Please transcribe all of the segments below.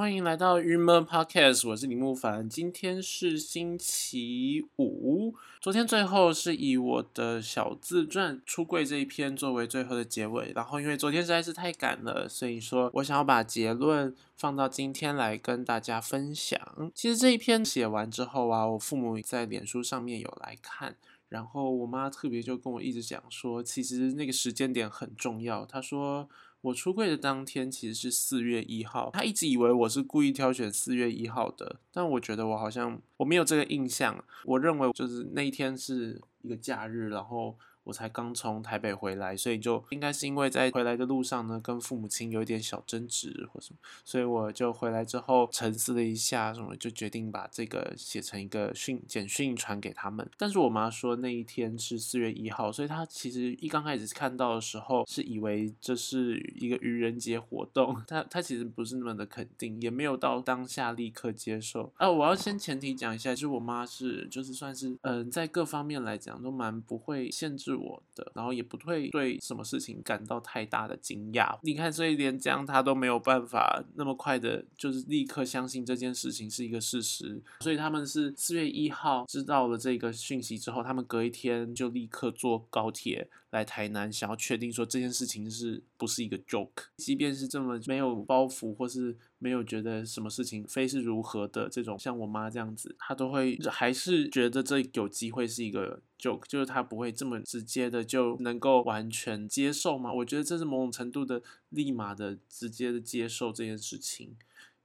欢迎来到郁闷 Podcast，我是李木凡。今天是星期五，昨天最后是以我的小自传出柜这一篇作为最后的结尾。然后因为昨天实在是太赶了，所以说我想要把结论放到今天来跟大家分享。其实这一篇写完之后啊，我父母在脸书上面有来看。然后我妈特别就跟我一直讲说，其实那个时间点很重要。她说我出柜的当天其实是四月一号，他一直以为我是故意挑选四月一号的，但我觉得我好像我没有这个印象。我认为就是那一天是一个假日，然后。我才刚从台北回来，所以就应该是因为在回来的路上呢，跟父母亲有一点小争执或什么，所以我就回来之后沉思了一下，什么就决定把这个写成一个讯简讯传给他们。但是我妈说那一天是四月一号，所以她其实一刚开始看到的时候是以为这是一个愚人节活动，她她其实不是那么的肯定，也没有到当下立刻接受。啊，我要先前提讲一下，就是我妈是就是算是嗯，在各方面来讲都蛮不会限制。我的，然后也不会对什么事情感到太大的惊讶。你看，所以连这样他都没有办法那么快的，就是立刻相信这件事情是一个事实。所以他们是四月一号知道了这个讯息之后，他们隔一天就立刻坐高铁来台南，想要确定说这件事情是不是一个 joke。即便是这么没有包袱，或是没有觉得什么事情非是如何的这种，像我妈这样子，她都会还是觉得这有机会是一个 joke，就是她不会这么直接的就能够完全接受嘛？我觉得这是某种程度的立马的直接的接受这件事情，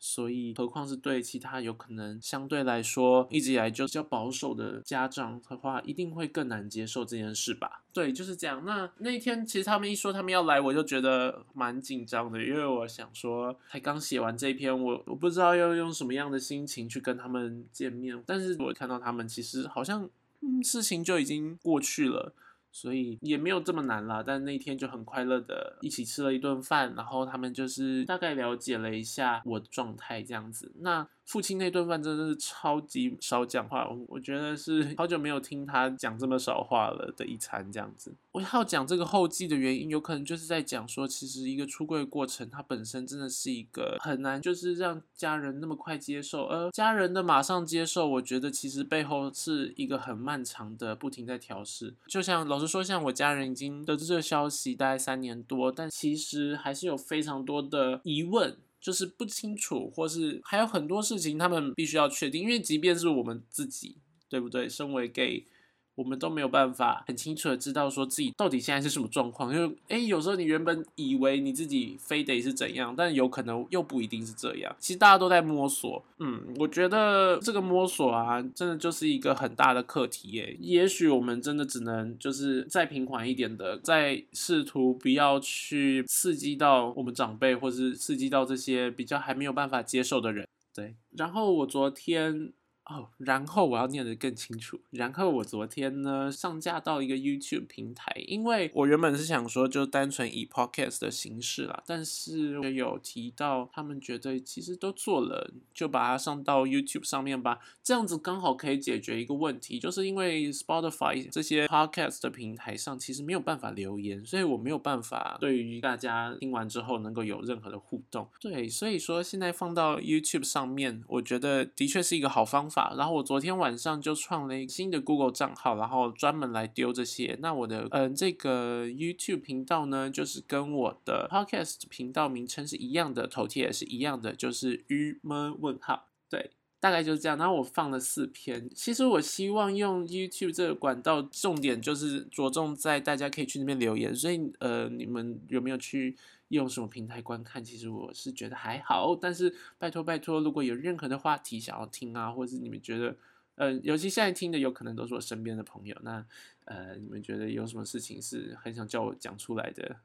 所以何况是对其他有可能相对来说一直以来就比较保守的家长的话，一定会更难接受这件事吧？对，就是这样。那那天其实他们一说他们要来，我就觉得蛮紧张的，因为我想说才刚写完这一篇，我我不知道要用什么样的心情去跟他们见面，但是我看到他们其实好像嗯。事情就已经过去了，所以也没有这么难了。但那天就很快乐的一起吃了一顿饭，然后他们就是大概了解了一下我的状态这样子。那。父亲那顿饭真的是超级少讲话，我我觉得是好久没有听他讲这么少话了的一餐这样子。我要讲这个后记的原因，有可能就是在讲说，其实一个出柜过程，它本身真的是一个很难，就是让家人那么快接受，而家人的马上接受，我觉得其实背后是一个很漫长的，不停在调试。就像老实说，像我家人已经得知这个消息大概三年多，但其实还是有非常多的疑问。就是不清楚，或是还有很多事情，他们必须要确定，因为即便是我们自己，对不对？身为 gay。我们都没有办法很清楚的知道说自己到底现在是什么状况，因为哎，有时候你原本以为你自己非得是怎样，但有可能又不一定是这样。其实大家都在摸索，嗯，我觉得这个摸索啊，真的就是一个很大的课题耶。也许我们真的只能就是再平缓一点的，再试图不要去刺激到我们长辈，或是刺激到这些比较还没有办法接受的人。对，然后我昨天。哦，然后我要念得更清楚。然后我昨天呢上架到一个 YouTube 平台，因为我原本是想说就单纯以 Podcast 的形式啦，但是有提到他们觉得其实都做了，就把它上到 YouTube 上面吧。这样子刚好可以解决一个问题，就是因为 Spotify 这些 Podcast 的平台上其实没有办法留言，所以我没有办法对于大家听完之后能够有任何的互动。对，所以说现在放到 YouTube 上面，我觉得的确是一个好方法。然后我昨天晚上就创了一个新的 Google 账号，然后专门来丢这些。那我的嗯这个 YouTube 频道呢，就是跟我的 Podcast 频道名称是一样的，头贴也是一样的，就是郁闷问号。对，大概就是这样。然后我放了四篇。其实我希望用 YouTube 这个管道，重点就是着重在大家可以去那边留言。所以呃，你们有没有去？用什么平台观看？其实我是觉得还好，但是拜托拜托，如果有任何的话题想要听啊，或者是你们觉得，呃，尤其现在听的有可能都是我身边的朋友，那呃，你们觉得有什么事情是很想叫我讲出来的，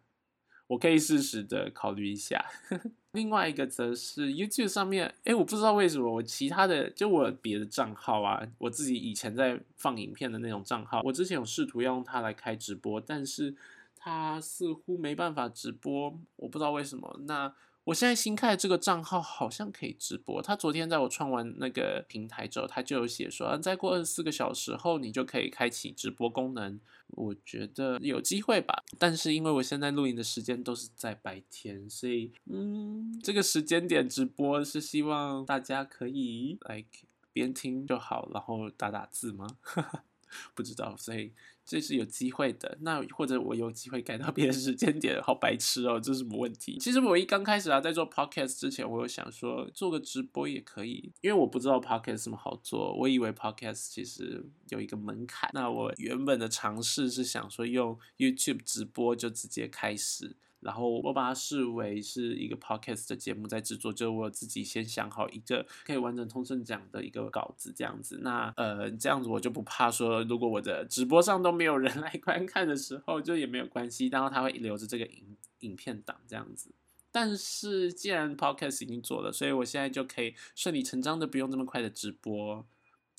我可以适时的考虑一下。另外一个则是 YouTube 上面，哎，我不知道为什么我其他的就我别的账号啊，我自己以前在放影片的那种账号，我之前有试图要用它来开直播，但是。它似乎没办法直播，我不知道为什么。那我现在新开的这个账号好像可以直播。他昨天在我创完那个平台之后，他就有写说，再过二十四个小时后，你就可以开启直播功能。我觉得有机会吧，但是因为我现在录影的时间都是在白天，所以嗯，这个时间点直播是希望大家可以来边听就好，然后打打字吗？不知道，所以这是有机会的。那或者我有机会改到别的时间点，好白痴哦，这是什么问题？其实我一刚开始啊，在做 podcast 之前，我有想说做个直播也可以，因为我不知道 podcast 怎么好做，我以为 podcast 其实有一个门槛。那我原本的尝试是想说用 YouTube 直播就直接开始。然后我把它视为是一个 podcast 的节目在制作，就我自己先想好一个可以完整通顺讲的一个稿子这样子。那呃这样子我就不怕说，如果我的直播上都没有人 来观看的时候，就也没有关系，然后他会留着这个影影片档这样子。但是既然 podcast 已经做了，所以我现在就可以顺理成章的不用这么快的直播。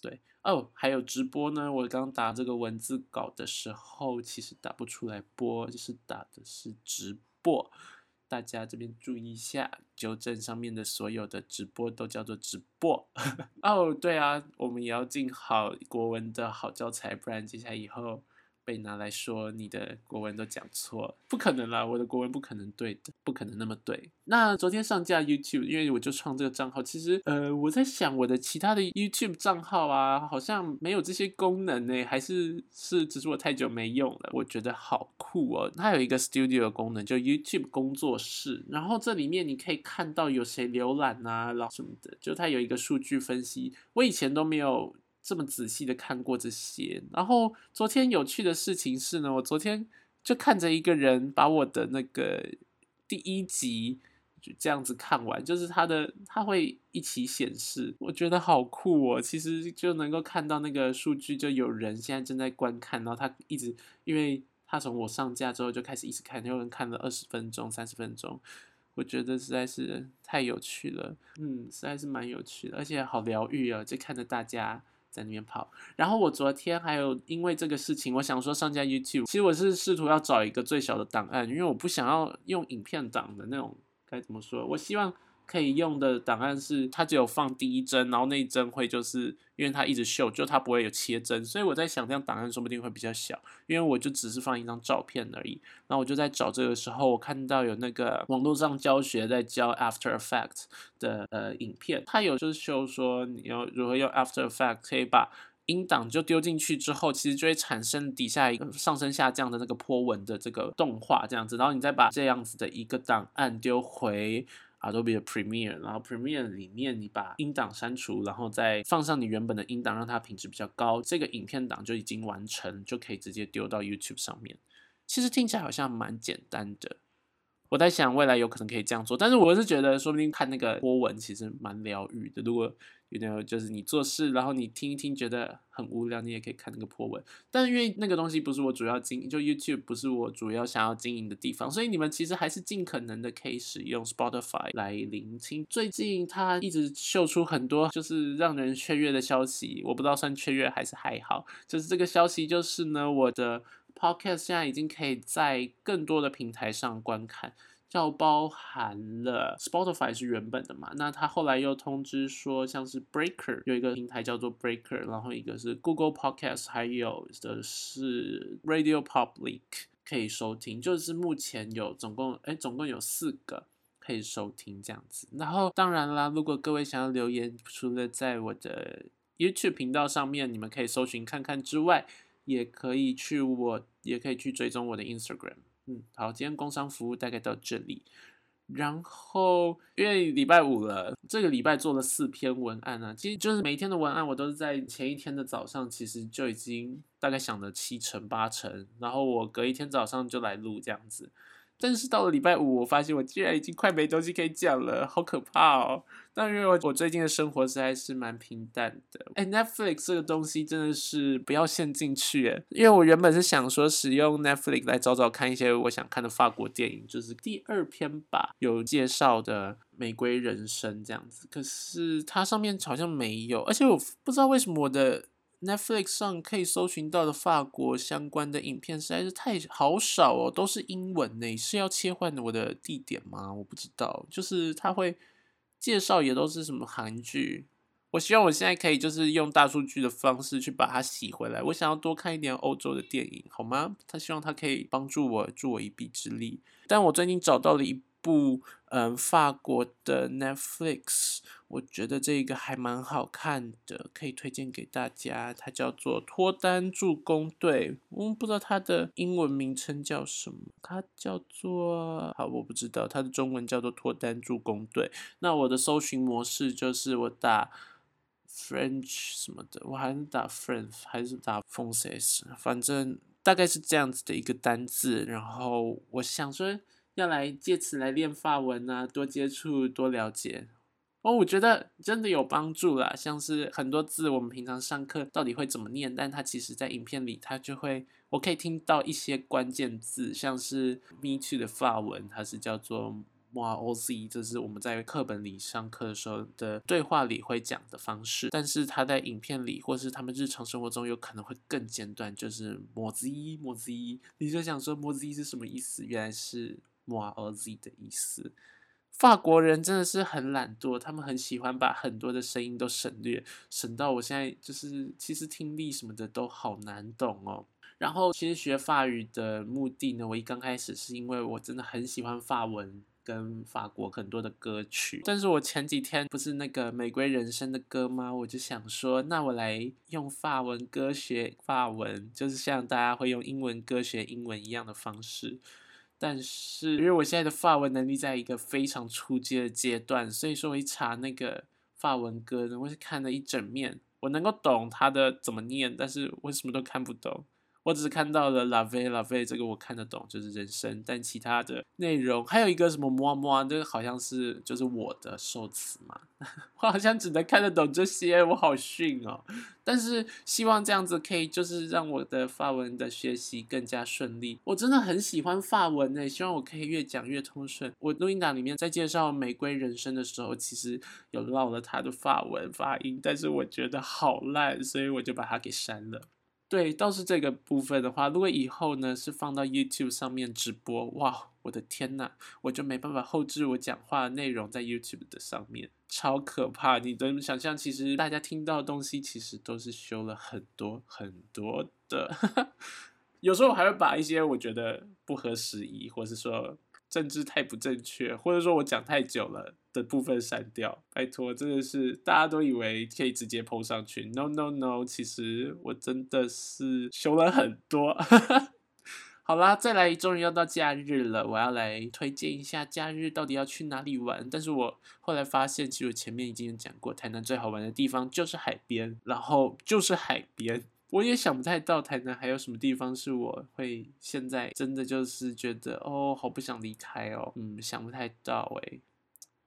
对哦，还有直播呢，我刚打这个文字稿的时候，其实打不出来播，就是打的是直。播，大家这边注意一下，纠正上面的所有的直播都叫做直播。哦，对啊，我们也要进好国文的好教材，不然接下来以后。被拿来说你的国文都讲错，不可能啦，我的国文不可能对的，不可能那么对。那昨天上架 YouTube，因为我就创这个账号，其实呃我在想我的其他的 YouTube 账号啊，好像没有这些功能呢，还是是只是我太久没用了。我觉得好酷哦，它有一个 Studio 功能，就 YouTube 工作室，然后这里面你可以看到有谁浏览啊，然后什么的，就它有一个数据分析，我以前都没有。这么仔细的看过这些，然后昨天有趣的事情是呢，我昨天就看着一个人把我的那个第一集就这样子看完，就是他的他会一起显示，我觉得好酷哦。其实就能够看到那个数据，就有人现在正在观看，然后他一直，因为他从我上架之后就开始一直看，有人看了二十分钟、三十分钟，我觉得实在是太有趣了，嗯，实在是蛮有趣的，而且好疗愈啊，就看着大家。在那边跑，然后我昨天还有因为这个事情，我想说上架 YouTube，其实我是试图要找一个最小的档案，因为我不想要用影片档的那种，该怎么说？我希望。可以用的档案是，它只有放第一帧，然后那一帧会就是因为它一直秀，就它不会有切帧，所以我在想这样档案说不定会比较小，因为我就只是放一张照片而已。然后我就在找这个时候，我看到有那个网络上教学在教 After Effects 的呃影片，它有就是秀说你要如何用 After Effects 可以把音档就丢进去之后，其实就会产生底下一个上升下降的那个波纹的这个动画这样子，然后你再把这样子的一个档案丢回。Adobe Premiere，然后 Premiere 里面你把音档删除，然后再放上你原本的音档，让它品质比较高，这个影片档就已经完成，就可以直接丢到 YouTube 上面。其实听起来好像蛮简单的。我在想未来有可能可以这样做，但是我是觉得说不定看那个波纹其实蛮疗愈的。如果有点就是你做事，然后你听一听觉得很无聊，你也可以看那个波纹。但因为那个东西不是我主要经营，就 YouTube 不是我主要想要经营的地方，所以你们其实还是尽可能的可以使用 Spotify 来聆听。最近它一直秀出很多就是让人雀跃的消息，我不知道算雀跃还是还好。就是这个消息就是呢，我的。Podcast 现在已经可以在更多的平台上观看，就包含了 Spotify 是原本的嘛，那他后来又通知说，像是 Breaker 有一个平台叫做 Breaker，然后一个是 Google Podcast，还有的是 Radio Public 可以收听，就是目前有总共哎总共有四个可以收听这样子。然后当然啦，如果各位想要留言，除了在我的 YouTube 频道上面，你们可以搜寻看看之外。也可以去我，也可以去追踪我的 Instagram。嗯，好，今天工商服务大概到这里。然后因为礼拜五了，这个礼拜做了四篇文案啊，其实就是每一天的文案，我都是在前一天的早上，其实就已经大概想了七成八成，然后我隔一天早上就来录这样子。但是到了礼拜五，我发现我竟然已经快没东西可以讲了，好可怕哦！但因为我最近的生活实在是蛮平淡的。哎，Netflix 这个东西真的是不要陷进去哎，因为我原本是想说使用 Netflix 来找找看一些我想看的法国电影，就是第二篇吧，有介绍的《玫瑰人生》这样子。可是它上面好像没有，而且我不知道为什么我的 Netflix 上可以搜寻到的法国相关的影片实在是太好少哦，都是英文呢。是要切换我的地点吗？我不知道。就是他会介绍也都是什么韩剧。我希望我现在可以就是用大数据的方式去把它洗回来。我想要多看一点欧洲的电影，好吗？他希望他可以帮助我助我一臂之力。但我最近找到了一部嗯法国的 Netflix，我觉得这个还蛮好看的，可以推荐给大家。它叫做《脱单助攻队》，我不知道它的英文名称叫什么，它叫做好我不知道它的中文叫做《脱单助攻队》。那我的搜寻模式就是我打。French 什么的，我还是打 French 还是打 f r a n c s 反正大概是这样子的一个单字。然后我想说要来借此来练法文啊，多接触多了解。哦，我觉得真的有帮助啦。像是很多字我们平常上课到底会怎么念，但它其实在影片里它就会，我可以听到一些关键字，像是 Me Too 的法文，它是叫做。“mo z”，这是我们在课本里上课的时候的对话里会讲的方式，但是他在影片里或是他们日常生活中有可能会更简短，就是莫 Z 莫 Z，你就想说莫 Z 是什么意思？原来是莫 O Z 的意思。法国人真的是很懒惰，他们很喜欢把很多的声音都省略，省到我现在就是其实听力什么的都好难懂哦。然后其实学法语的目的呢，我一刚开始是因为我真的很喜欢法文。跟法国很多的歌曲，但是我前几天不是那个玫瑰人生的歌吗？我就想说，那我来用法文歌学法文，就是像大家会用英文歌学英文一样的方式。但是因为我现在的法文能力在一个非常初级的阶段，所以说我一查那个法文歌，我是看了一整面，我能够懂它的怎么念，但是我什么都看不懂。我只是看到了 love love 这个我看得懂，就是人生，但其他的内容还有一个什么么么，这个好像是就是我的受词嘛，我好像只能看得懂这些，我好逊哦。但是希望这样子可以就是让我的法文的学习更加顺利。我真的很喜欢法文诶，希望我可以越讲越通顺。我录音档里面在介绍玫瑰人生的时候，其实有唠了他的法文发音，但是我觉得好烂，所以我就把它给删了。对，倒是这个部分的话，如果以后呢是放到 YouTube 上面直播，哇，我的天呐，我就没办法后置我讲话的内容在 YouTube 的上面，超可怕！你能想象，其实大家听到的东西其实都是修了很多很多的，有时候我还会把一些我觉得不合时宜，或是说。政治太不正确，或者说我讲太久了的部分删掉，拜托，真的是大家都以为可以直接 PO 上去，no no no，其实我真的是修了很多。好啦，再来，终于要到假日了，我要来推荐一下假日到底要去哪里玩。但是我后来发现，其实我前面已经有讲过，台南最好玩的地方就是海边，然后就是海边。我也想不太到台南还有什么地方是我会现在真的就是觉得哦，好不想离开哦，嗯，想不太到诶。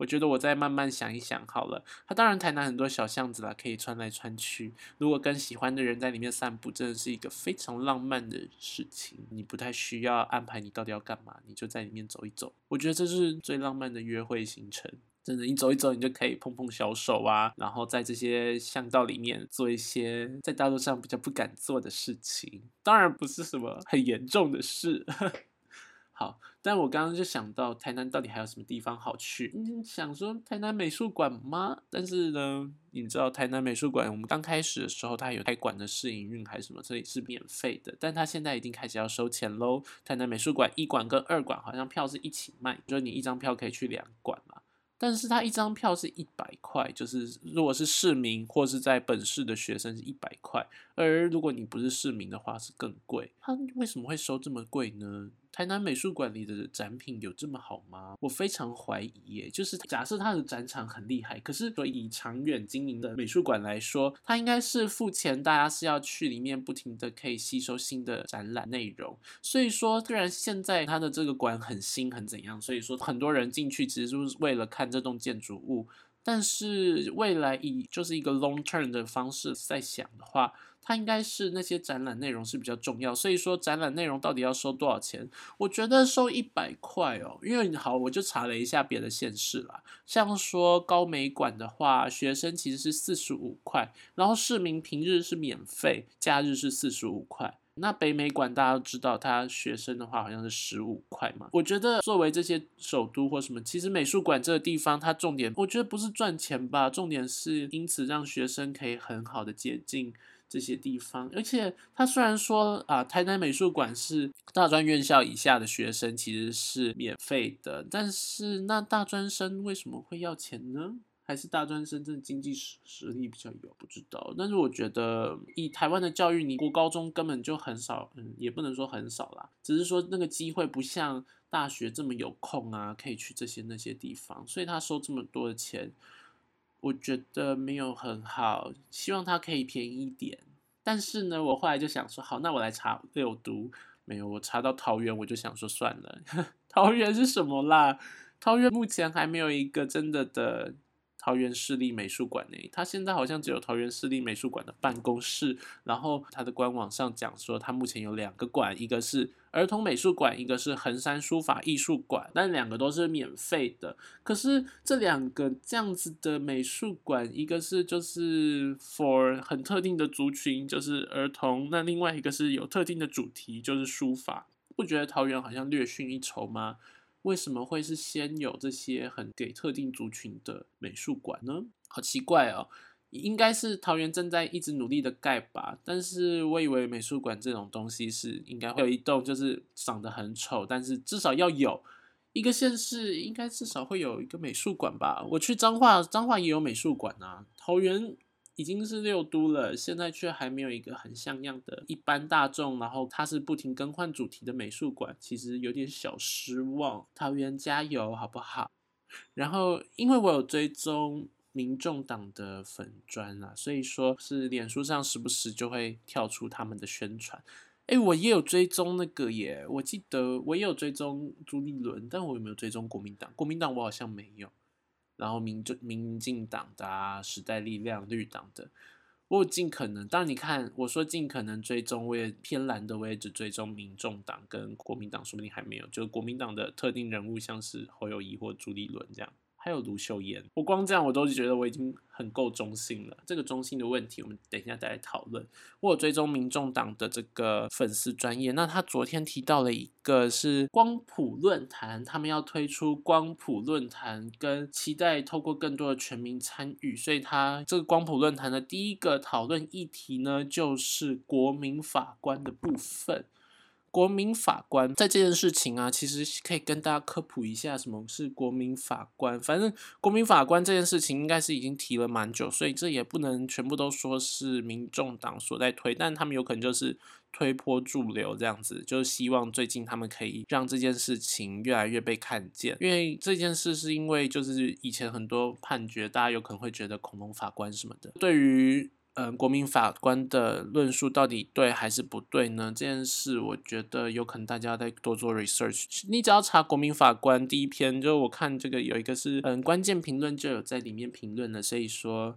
我觉得我再慢慢想一想好了。它当然台南很多小巷子啦，可以穿来穿去。如果跟喜欢的人在里面散步，真的是一个非常浪漫的事情。你不太需要安排你到底要干嘛，你就在里面走一走。我觉得这是最浪漫的约会行程。真的，你走一走，你就可以碰碰小手啊，然后在这些巷道里面做一些在大陆上比较不敢做的事情。当然不是什么很严重的事。好，但我刚刚就想到台南到底还有什么地方好去？你想说台南美术馆吗？但是呢，你知道台南美术馆，我们刚开始的时候它有开馆的试营运还是什么，所以是免费的，但它现在已经开始要收钱喽。台南美术馆一馆跟二馆好像票是一起卖，就是你一张票可以去两馆嘛。但是它一张票是一百块，就是如果是市民或是在本市的学生是一百块，而如果你不是市民的话是更贵。它为什么会收这么贵呢？台南美术馆里的展品有这么好吗？我非常怀疑耶。就是假设它的展场很厉害，可是说以长远经营的美术馆来说，它应该是付钱，大家是要去里面不停的可以吸收新的展览内容。所以说，虽然现在它的这个馆很新很怎样，所以说很多人进去其实就是为了看这栋建筑物。但是未来以就是一个 long term 的方式在想的话。它应该是那些展览内容是比较重要，所以说展览内容到底要收多少钱？我觉得收一百块哦，因为好，我就查了一下别的县市啦，像说高美馆的话，学生其实是四十五块，然后市民平日是免费，假日是四十五块。那北美馆大家都知道，它学生的话好像是十五块嘛。我觉得作为这些首都或什么，其实美术馆这个地方，它重点我觉得不是赚钱吧，重点是因此让学生可以很好的接近。这些地方，而且他虽然说啊，台南美术馆是大专院校以下的学生其实是免费的，但是那大专生为什么会要钱呢？还是大专生真的经济实实力比较有？不知道。但是我觉得以台湾的教育，你国高中根本就很少，嗯，也不能说很少啦，只是说那个机会不像大学这么有空啊，可以去这些那些地方，所以他收这么多的钱。我觉得没有很好，希望它可以便宜一点。但是呢，我后来就想说，好，那我来查六都，没有，我查到桃园，我就想说算了，桃园是什么啦？桃园目前还没有一个真的的。桃园市立美术馆呢，它现在好像只有桃园市立美术馆的办公室，然后它的官网上讲说，它目前有两个馆，一个是儿童美术馆，一个是横山书法艺术馆，但两个都是免费的。可是这两个这样子的美术馆，一个是就是 for 很特定的族群，就是儿童，那另外一个是有特定的主题，就是书法。不觉得桃园好像略逊一筹吗？为什么会是先有这些很给特定族群的美术馆呢？好奇怪哦，应该是桃园正在一直努力的盖吧。但是我以为美术馆这种东西是应该会有一栋，就是长得很丑，但是至少要有一个县市，应该至少会有一个美术馆吧。我去彰化，彰化也有美术馆啊，桃园。已经是六都了，现在却还没有一个很像样的一般大众，然后它是不停更换主题的美术馆，其实有点小失望。桃园加油，好不好？然后因为我有追踪民众党的粉砖啊，所以说是脸书上时不时就会跳出他们的宣传。哎，我也有追踪那个耶，我记得我也有追踪朱立伦，但我有没有追踪国民党？国民党我好像没有。然后民政民进党的啊，时代力量、绿党的，我尽可能。当然，你看我说尽可能追踪，我也偏蓝的，我也只追踪民众党跟国民党，说不定还没有。就国民党的特定人物，像是侯友谊或朱立伦这样。还有卢秀燕，我光这样我都觉得我已经很够中性了。这个中性的问题，我们等一下再来讨论。我有追踪民众党的这个粉丝专业，那他昨天提到了一个是光谱论坛，他们要推出光谱论坛，跟期待透过更多的全民参与，所以他这个光谱论坛的第一个讨论议题呢，就是国民法官的部分。国民法官在这件事情啊，其实可以跟大家科普一下什么是国民法官。反正国民法官这件事情应该是已经提了蛮久，所以这也不能全部都说是民众党所在推，但他们有可能就是推波助流这样子，就是希望最近他们可以让这件事情越来越被看见。因为这件事是因为就是以前很多判决，大家有可能会觉得恐龙法官什么的，对于。嗯，国民法官的论述到底对还是不对呢？这件事我觉得有可能大家再多做 research。你只要查国民法官第一篇，就我看这个有一个是嗯关键评论就有在里面评论了，所以说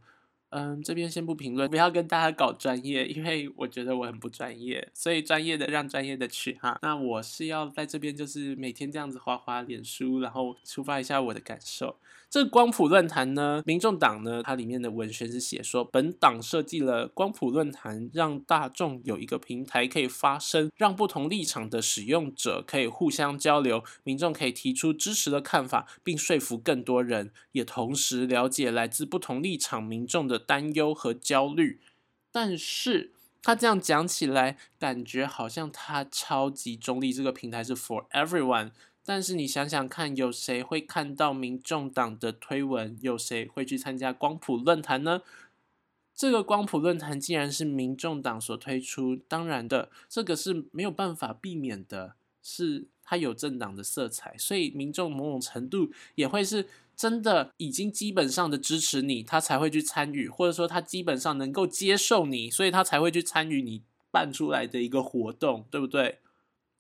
嗯这边先不评论，不要跟大家搞专业，因为我觉得我很不专业，所以专业的让专业的去哈。那我是要在这边就是每天这样子划划脸书，然后抒发一下我的感受。这光谱论坛呢，民众党呢，它里面的文宣是写说，本党设计了光谱论坛，让大众有一个平台可以发声，让不同立场的使用者可以互相交流，民众可以提出支持的看法，并说服更多人，也同时了解来自不同立场民众的担忧和焦虑。但是他这样讲起来，感觉好像他超级中立，这个平台是 for everyone。但是你想想看，有谁会看到民众党的推文？有谁会去参加光谱论坛呢？这个光谱论坛既然是民众党所推出，当然的，这个是没有办法避免的，是它有政党的色彩，所以民众某种程度也会是真的已经基本上的支持你，他才会去参与，或者说他基本上能够接受你，所以他才会去参与你办出来的一个活动，对不对？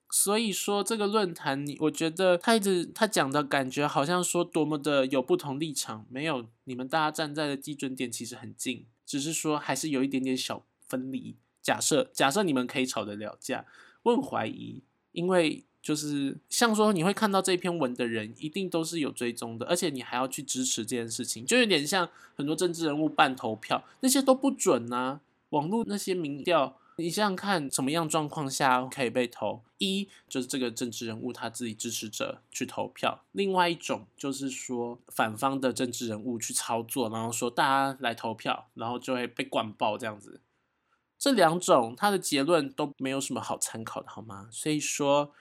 所以说这个论坛，你我觉得他一直他讲的感觉好像说多么的有不同立场，没有，你们大家站在的基准点其实很近，只是说还是有一点点小分离。假设假设你们可以吵得了架，我很怀疑，因为就是像说你会看到这篇文的人，一定都是有追踪的，而且你还要去支持这件事情，就有点像很多政治人物办投票，那些都不准啊，网络那些民调。你想想看，什么样状况下可以被投？一就是这个政治人物他自己支持者去投票；另外一种就是说反方的政治人物去操作，然后说大家来投票，然后就会被灌爆这样子。这两种他的结论都没有什么好参考的，好吗？所以说。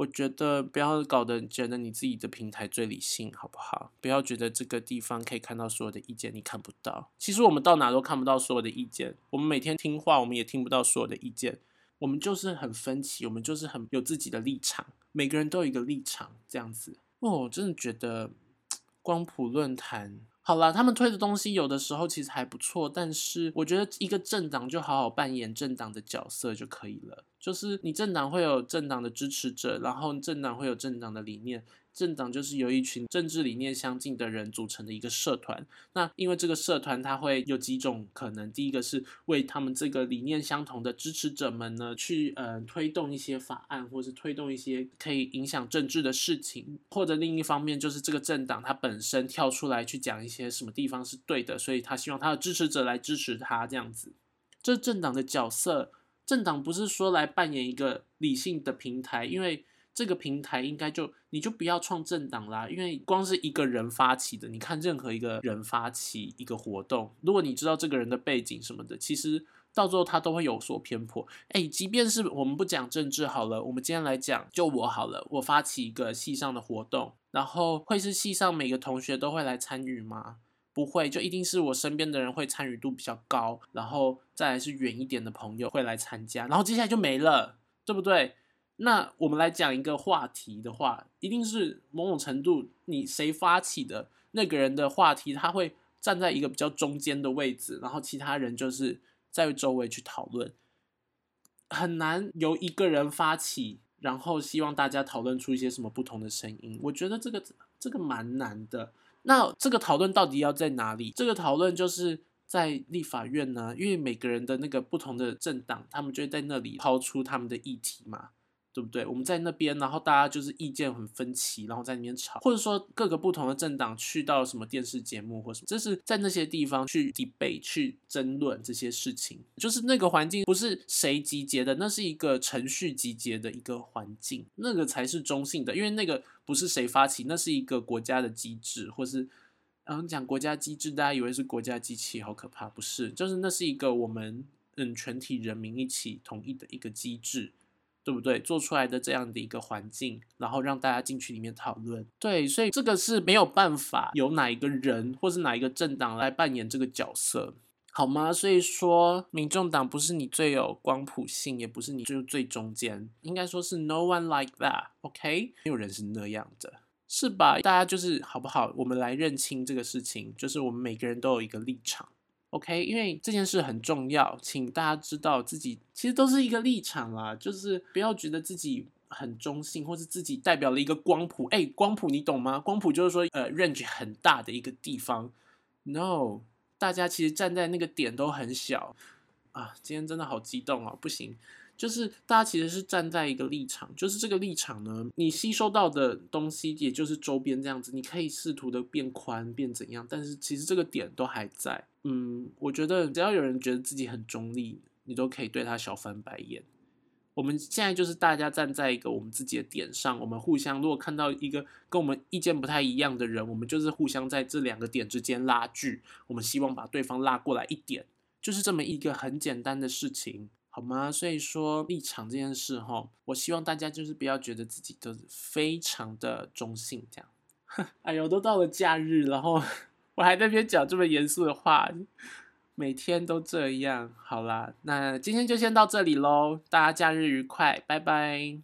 我觉得不要搞得觉得你自己的平台最理性，好不好？不要觉得这个地方可以看到所有的意见，你看不到。其实我们到哪都看不到所有的意见。我们每天听话，我们也听不到所有的意见。我们就是很分歧，我们就是很有自己的立场。每个人都有一个立场，这样子。哦，我真的觉得 光谱论坛。好了，他们推的东西有的时候其实还不错，但是我觉得一个政党就好好扮演政党的角色就可以了。就是你政党会有政党的支持者，然后政党会有政党的理念。政党就是由一群政治理念相近的人组成的一个社团。那因为这个社团，它会有几种可能。第一个是为他们这个理念相同的支持者们呢，去呃推动一些法案，或是推动一些可以影响政治的事情。或者另一方面，就是这个政党它本身跳出来去讲一些什么地方是对的，所以他希望他的支持者来支持他这样子。这政党的角色，政党不是说来扮演一个理性的平台，因为。这个平台应该就你就不要创政党啦，因为光是一个人发起的，你看任何一个人发起一个活动，如果你知道这个人的背景什么的，其实到最后他都会有所偏颇。哎，即便是我们不讲政治好了，我们今天来讲，就我好了，我发起一个系上的活动，然后会是系上每个同学都会来参与吗？不会，就一定是我身边的人会参与度比较高，然后再来是远一点的朋友会来参加，然后接下来就没了，对不对？那我们来讲一个话题的话，一定是某种程度你谁发起的那个人的话题，他会站在一个比较中间的位置，然后其他人就是在周围去讨论，很难由一个人发起，然后希望大家讨论出一些什么不同的声音。我觉得这个这个蛮难的。那这个讨论到底要在哪里？这个讨论就是在立法院呢，因为每个人的那个不同的政党，他们就会在那里抛出他们的议题嘛。对不对？我们在那边，然后大家就是意见很分歧，然后在那边吵，或者说各个不同的政党去到什么电视节目或什么，这是在那些地方去 debate 去争论这些事情，就是那个环境不是谁集结的，那是一个程序集结的一个环境，那个才是中性的，因为那个不是谁发起，那是一个国家的机制，或是嗯讲国家机制，大家以为是国家机器，好可怕，不是，就是那是一个我们嗯全体人民一起同意的一个机制。对不对？做出来的这样的一个环境，然后让大家进去里面讨论。对，所以这个是没有办法由哪一个人或是哪一个政党来扮演这个角色，好吗？所以说，民众党不是你最有光谱性，也不是你就是最中间，应该说是 no one like that，OK？没有人是那样的，是吧？大家就是好不好？我们来认清这个事情，就是我们每个人都有一个立场。OK，因为这件事很重要，请大家知道自己其实都是一个立场啦，就是不要觉得自己很中性，或是自己代表了一个光谱。哎，光谱你懂吗？光谱就是说，呃，range 很大的一个地方。No，大家其实站在那个点都很小啊。今天真的好激动哦，不行。就是大家其实是站在一个立场，就是这个立场呢，你吸收到的东西也就是周边这样子，你可以试图的变宽变怎样，但是其实这个点都还在。嗯，我觉得只要有人觉得自己很中立，你都可以对他小翻白眼。我们现在就是大家站在一个我们自己的点上，我们互相如果看到一个跟我们意见不太一样的人，我们就是互相在这两个点之间拉锯，我们希望把对方拉过来一点，就是这么一个很简单的事情。好吗？所以说立场这件事哈，我希望大家就是不要觉得自己都非常的中性这样。哎呦，都到了假日，然后我还在边讲这么严肃的话，每天都这样。好啦，那今天就先到这里喽，大家假日愉快，拜拜。